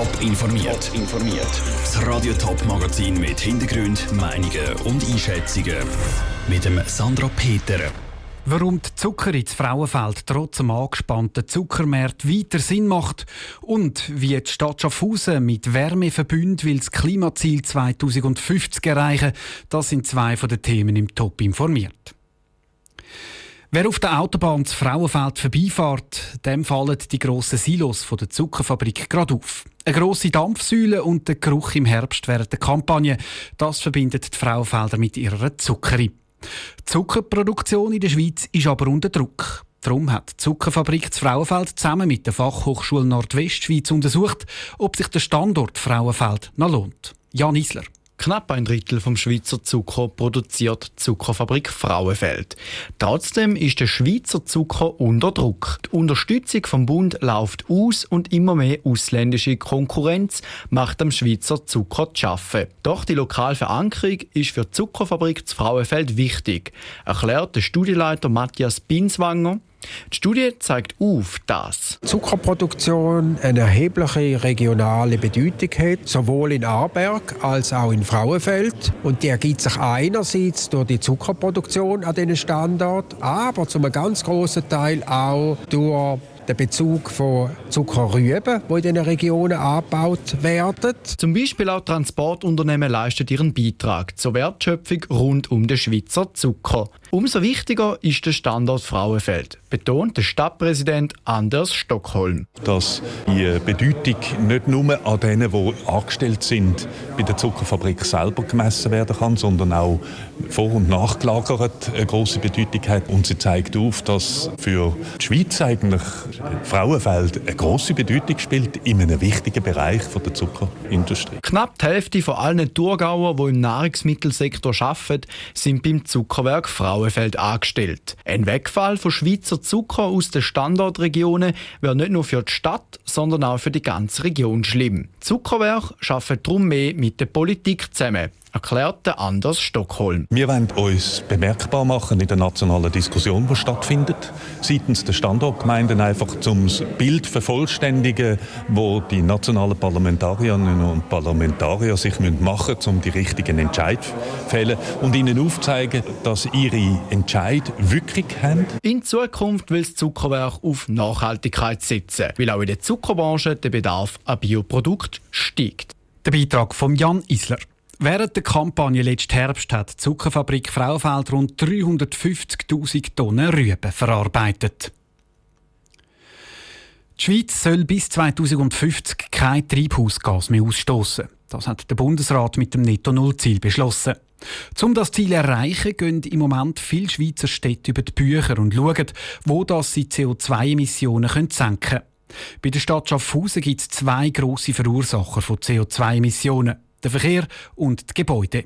Top informiert. informiert. Das Radio Top Magazin mit Hintergrund, Meinungen und Einschätzungen mit dem Sandra Peter. Warum die Zucker ins Frauenfeld trotz dem angespannten Zuckermarkt weiter Sinn macht und wie die Stadt Schaffhausen mit Wärmeverbünden will das Klimaziel 2050 erreichen, das sind zwei von den Themen im Top informiert. Wer auf der Autobahn das Frauenfeld vorbeifährt, dem fallen die grossen Silos von der Zuckerfabrik gerade auf. Eine grosse Dampfsäule und der Geruch im Herbst während der Kampagne, das verbindet die Frauenfelder mit ihrer Zuckerei. Die Zuckerproduktion in der Schweiz ist aber unter Druck. Darum hat die Zuckerfabrik Frauenfeld zusammen mit der Fachhochschule Nordwestschweiz untersucht, ob sich der Standort Frauenfeld noch lohnt. Jan Isler. Knapp ein Drittel vom Schweizer Zucker produziert die Zuckerfabrik Frauenfeld. Trotzdem ist der Schweizer Zucker unter Druck. Die Unterstützung vom Bund läuft aus und immer mehr ausländische Konkurrenz macht am Schweizer Zucker zu schaffen. Doch die lokale Verankerung ist für die Zuckerfabrik Frauenfeld wichtig, erklärt der Studieleiter Matthias Binswanger. Die Studie zeigt auf, dass Zuckerproduktion eine erhebliche regionale Bedeutung hat, sowohl in Aarberg als auch in Frauenfeld. Und die ergibt sich einerseits durch die Zuckerproduktion an diesen Standort, aber zum ganz großen Teil auch durch den Bezug von Zuckerrüben, die in diesen Regionen angebaut werden. Zum Beispiel auch Transportunternehmen leisten ihren Beitrag zur Wertschöpfung rund um den Schweizer Zucker. Umso wichtiger ist der Standort Frauenfeld, betont der Stadtpräsident Anders Stockholm. Dass die Bedeutung nicht nur an denen, die angestellt sind, bei der Zuckerfabrik selber gemessen werden kann, sondern auch vor- und nachgelagert eine große Bedeutung hat. Und sie zeigt auf, dass für die Schweiz eigentlich Frauenfeld eine große Bedeutung spielt in einem wichtigen Bereich der Zuckerindustrie. Knapp die Hälfte von allen Thurgauer, die im Nahrungsmittelsektor arbeiten, sind beim Zuckerwerk Frauenfeld angestellt. Ein Wegfall von Schweizer Zucker aus den Standortregionen wäre nicht nur für die Stadt, sondern auch für die ganze Region schlimm. Zuckerwerk arbeitet darum mehr mit der Politik zusammen erklärte Anders Stockholm. Wir wollen uns bemerkbar machen in der nationalen Diskussion, die stattfindet, seitens der Standortgemeinden einfach zum Bild vervollständigen, wo die nationalen Parlamentarierinnen und Parlamentarier sich machen müssen, um die richtigen Entscheid zu fällen und ihnen aufzeigen, dass ihre Entscheid Wirkung haben. In Zukunft will das Zuckerwerk auf Nachhaltigkeit setzen, weil auch in der Zuckerbranche der Bedarf an Bioprodukten steigt. Der Beitrag von Jan Isler. Während der Kampagne letzten Herbst hat die Zuckerfabrik Frauenfeld rund 350.000 Tonnen Rüben verarbeitet. Die Schweiz soll bis 2050 kein Treibhausgas mehr ausstoßen. Das hat der Bundesrat mit dem Netto-Null-Ziel beschlossen. Um das Ziel zu erreichen, gehen im Moment viele Schweizer Städte über die Bücher und schauen, wo das sie CO2-Emissionen senken können. Bei der Stadt Schaffhausen gibt es zwei grosse Verursacher von CO2-Emissionen der Verkehr und die Gebäude.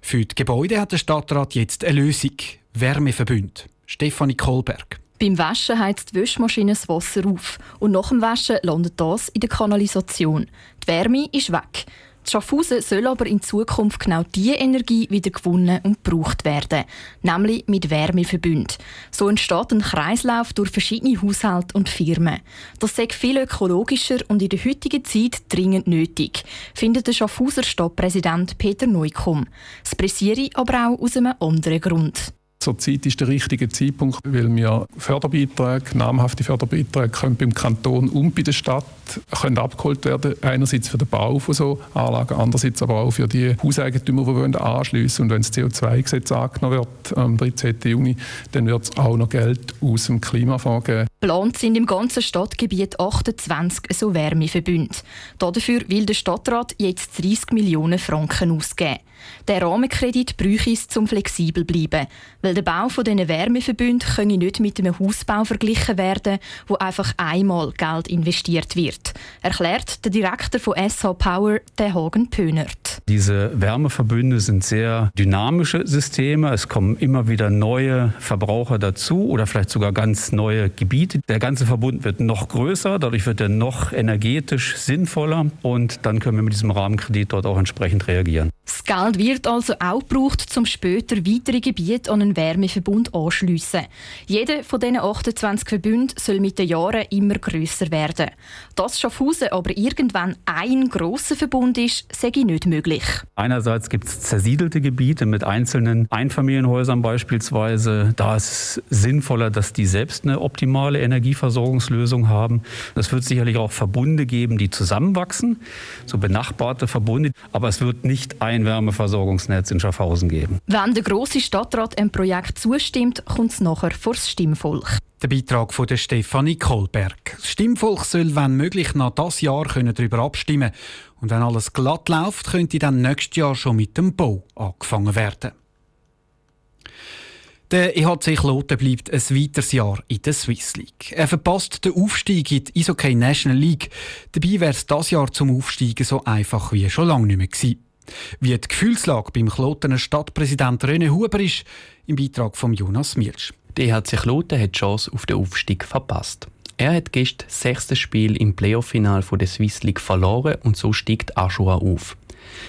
Für die Gebäude hat der Stadtrat jetzt eine Lösung: Wärmeverbund. Stefanie Kohlberg. Beim Waschen heizt die Wäschmaschine das Wasser auf und nach dem Waschen landet das in der Kanalisation. Die Wärme ist weg. Schaffhausen soll aber in Zukunft genau diese Energie wieder gewonnen und gebraucht werden, nämlich mit Wärmeverbünden. So entsteht ein Kreislauf durch verschiedene Haushalte und Firmen. Das sei viel ökologischer und in der heutigen Zeit dringend nötig, findet der Schaffhauser Stadtpräsident Peter Neukomm. Das pressiere aber auch aus einem anderen Grund. Zurzeit ist der richtige Zeitpunkt, weil wir Förderbeiträge, namhafte Förderbeiträge können beim Kanton und bei der Stadt können abgeholt werden. Einerseits für den Bau von so Anlagen, andererseits aber auch für die Hauseigentümer, die wollen anschliessen Und wenn das CO2-Gesetz angenommen wird am 13. Juni, dann wird es auch noch Geld aus dem Klimafonds geben. Geplant sind im ganzen Stadtgebiet 28 so Wärmeverbünde. Dafür will der Stadtrat jetzt 30 Millionen Franken ausgeben. Der Rahmenkredit bräuchte es, um flexibel zu bleiben, weil der Bau von diesen Wärmebünden könne nicht mit einem Hausbau verglichen werden, wo einfach einmal Geld investiert wird, erklärt der Direktor von SH Power, der Hagen Pönert. Diese Wärmeverbünde sind sehr dynamische Systeme. Es kommen immer wieder neue Verbraucher dazu oder vielleicht sogar ganz neue Gebiete. Der ganze Verbund wird noch größer, dadurch wird er noch energetisch sinnvoller und dann können wir mit diesem Rahmenkredit dort auch entsprechend reagieren. Geld wird also auch gebraucht, um später weitere Gebiete an einen Wärmeverbund anschliessen. Jeder von diesen 28 Verbünden soll mit den Jahren immer grösser werden. Dass Schaffhausen aber irgendwann ein grosser Verbund ist, sei nicht möglich. Einerseits gibt es zersiedelte Gebiete mit einzelnen Einfamilienhäusern beispielsweise. Da ist es sinnvoller, dass die selbst eine optimale Energieversorgungslösung haben. Es wird sicherlich auch Verbunde geben, die zusammenwachsen, so benachbarte Verbunde. Aber es wird nicht ein Wärmeversorgungsnetz in Schaffhausen geben. Wenn der grosse Stadtrat einem Projekt zustimmt, kommt es nachher vor das Stimmvolk. Der Beitrag von der Stefanie Kohlberg. Das Stimmvolk soll, wenn möglich, noch das Jahr darüber abstimmen Und wenn alles glatt läuft, könnte dann nächstes Jahr schon mit dem Bau angefangen werden. Der EHC Kloten bleibt ein weiteres Jahr in der Swiss League. Er verpasst den Aufstieg in die Eishockey National League. Dabei wäre es das Jahr zum Aufsteigen so einfach wie schon lange nicht mehr gewesen. Wie die Gefühlslage beim Klotener Stadtpräsident René Huber ist, im Beitrag von Jonas Mielsch. Der EHC Kloten hat die Chance auf den Aufstieg verpasst. Er hat gestern das sechste Spiel im Playoff-Final der Swiss League verloren und so steigt Aschua auf.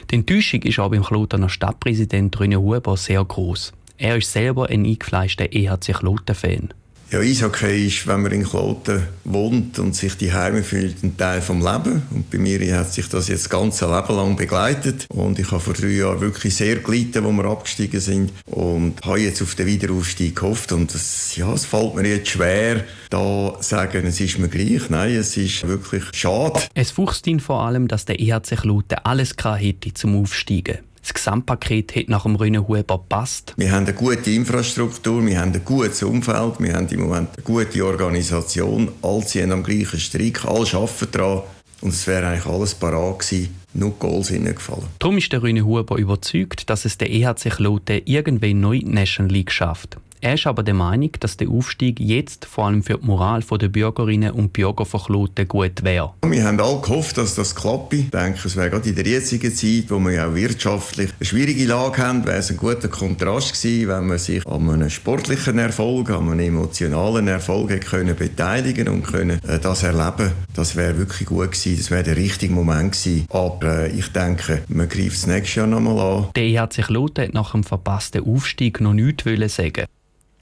Die Enttäuschung ist aber beim Klotener Stadtpräsident René Huber sehr groß. Er ist selber ein eingefleischter EHC Kloten-Fan. Ja, Eishockey ist, wenn man in Kloten wohnt und sich die Heime fühlt, ein Teil vom Leben. Und bei mir hat sich das jetzt das ganze Leben lang begleitet. Und ich habe vor drei Jahren wirklich sehr gelitten, wo wir abgestiegen sind. Und habe jetzt auf den Wiederaufstieg gehofft. Und das, ja, es fällt mir jetzt schwer, da sagen, es ist mir gleich. Nein, es ist wirklich schade. Es fuchst ihn vor allem, dass der EHC Kloten alles hätte zum Aufsteigen. Das Gesamtpaket hat nach dem Rönnenhuber gepasst. Wir haben eine gute Infrastruktur, wir haben ein gutes Umfeld, wir haben im Moment eine gute Organisation. Alle ziehen am gleichen Strick, alle arbeiten daran. Und es wäre eigentlich alles parat gewesen, nur die Goals gefallen. Darum ist der Rüne Huber überzeugt, dass es der EHC Kloten irgendwann neu National League schafft. Er ist aber der Meinung, dass der Aufstieg jetzt vor allem für die Moral der Bürgerinnen und Bürger von Kloten gut wäre. Wir haben alle gehofft, dass das klappt. Ich denke, es wäre gerade in der jetzigen Zeit, wo wir ja auch wirtschaftlich eine schwierige Lage haben, wäre es ein guter Kontrast gewesen, wenn man sich an einem sportlichen Erfolg, an einem emotionalen Erfolg hätte können beteiligen und können äh, das erleben. Das wäre wirklich gut gewesen. Das wäre der richtige Moment gewesen. Aber äh, ich denke, man greift das nächste Jahr nochmal an. Der EHC Kloten hat nach dem verpassten Aufstieg noch nichts sagen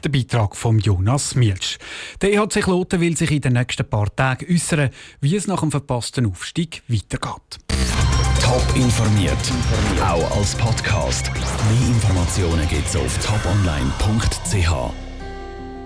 der Beitrag von Jonas Mielsch. Der EHC Kloten will sich in den nächsten paar Tagen äußern, wie es nach dem verpassten Aufstieg weitergeht. Top informiert, auch als Podcast. Mehr Informationen gibt es auf toponline.ch.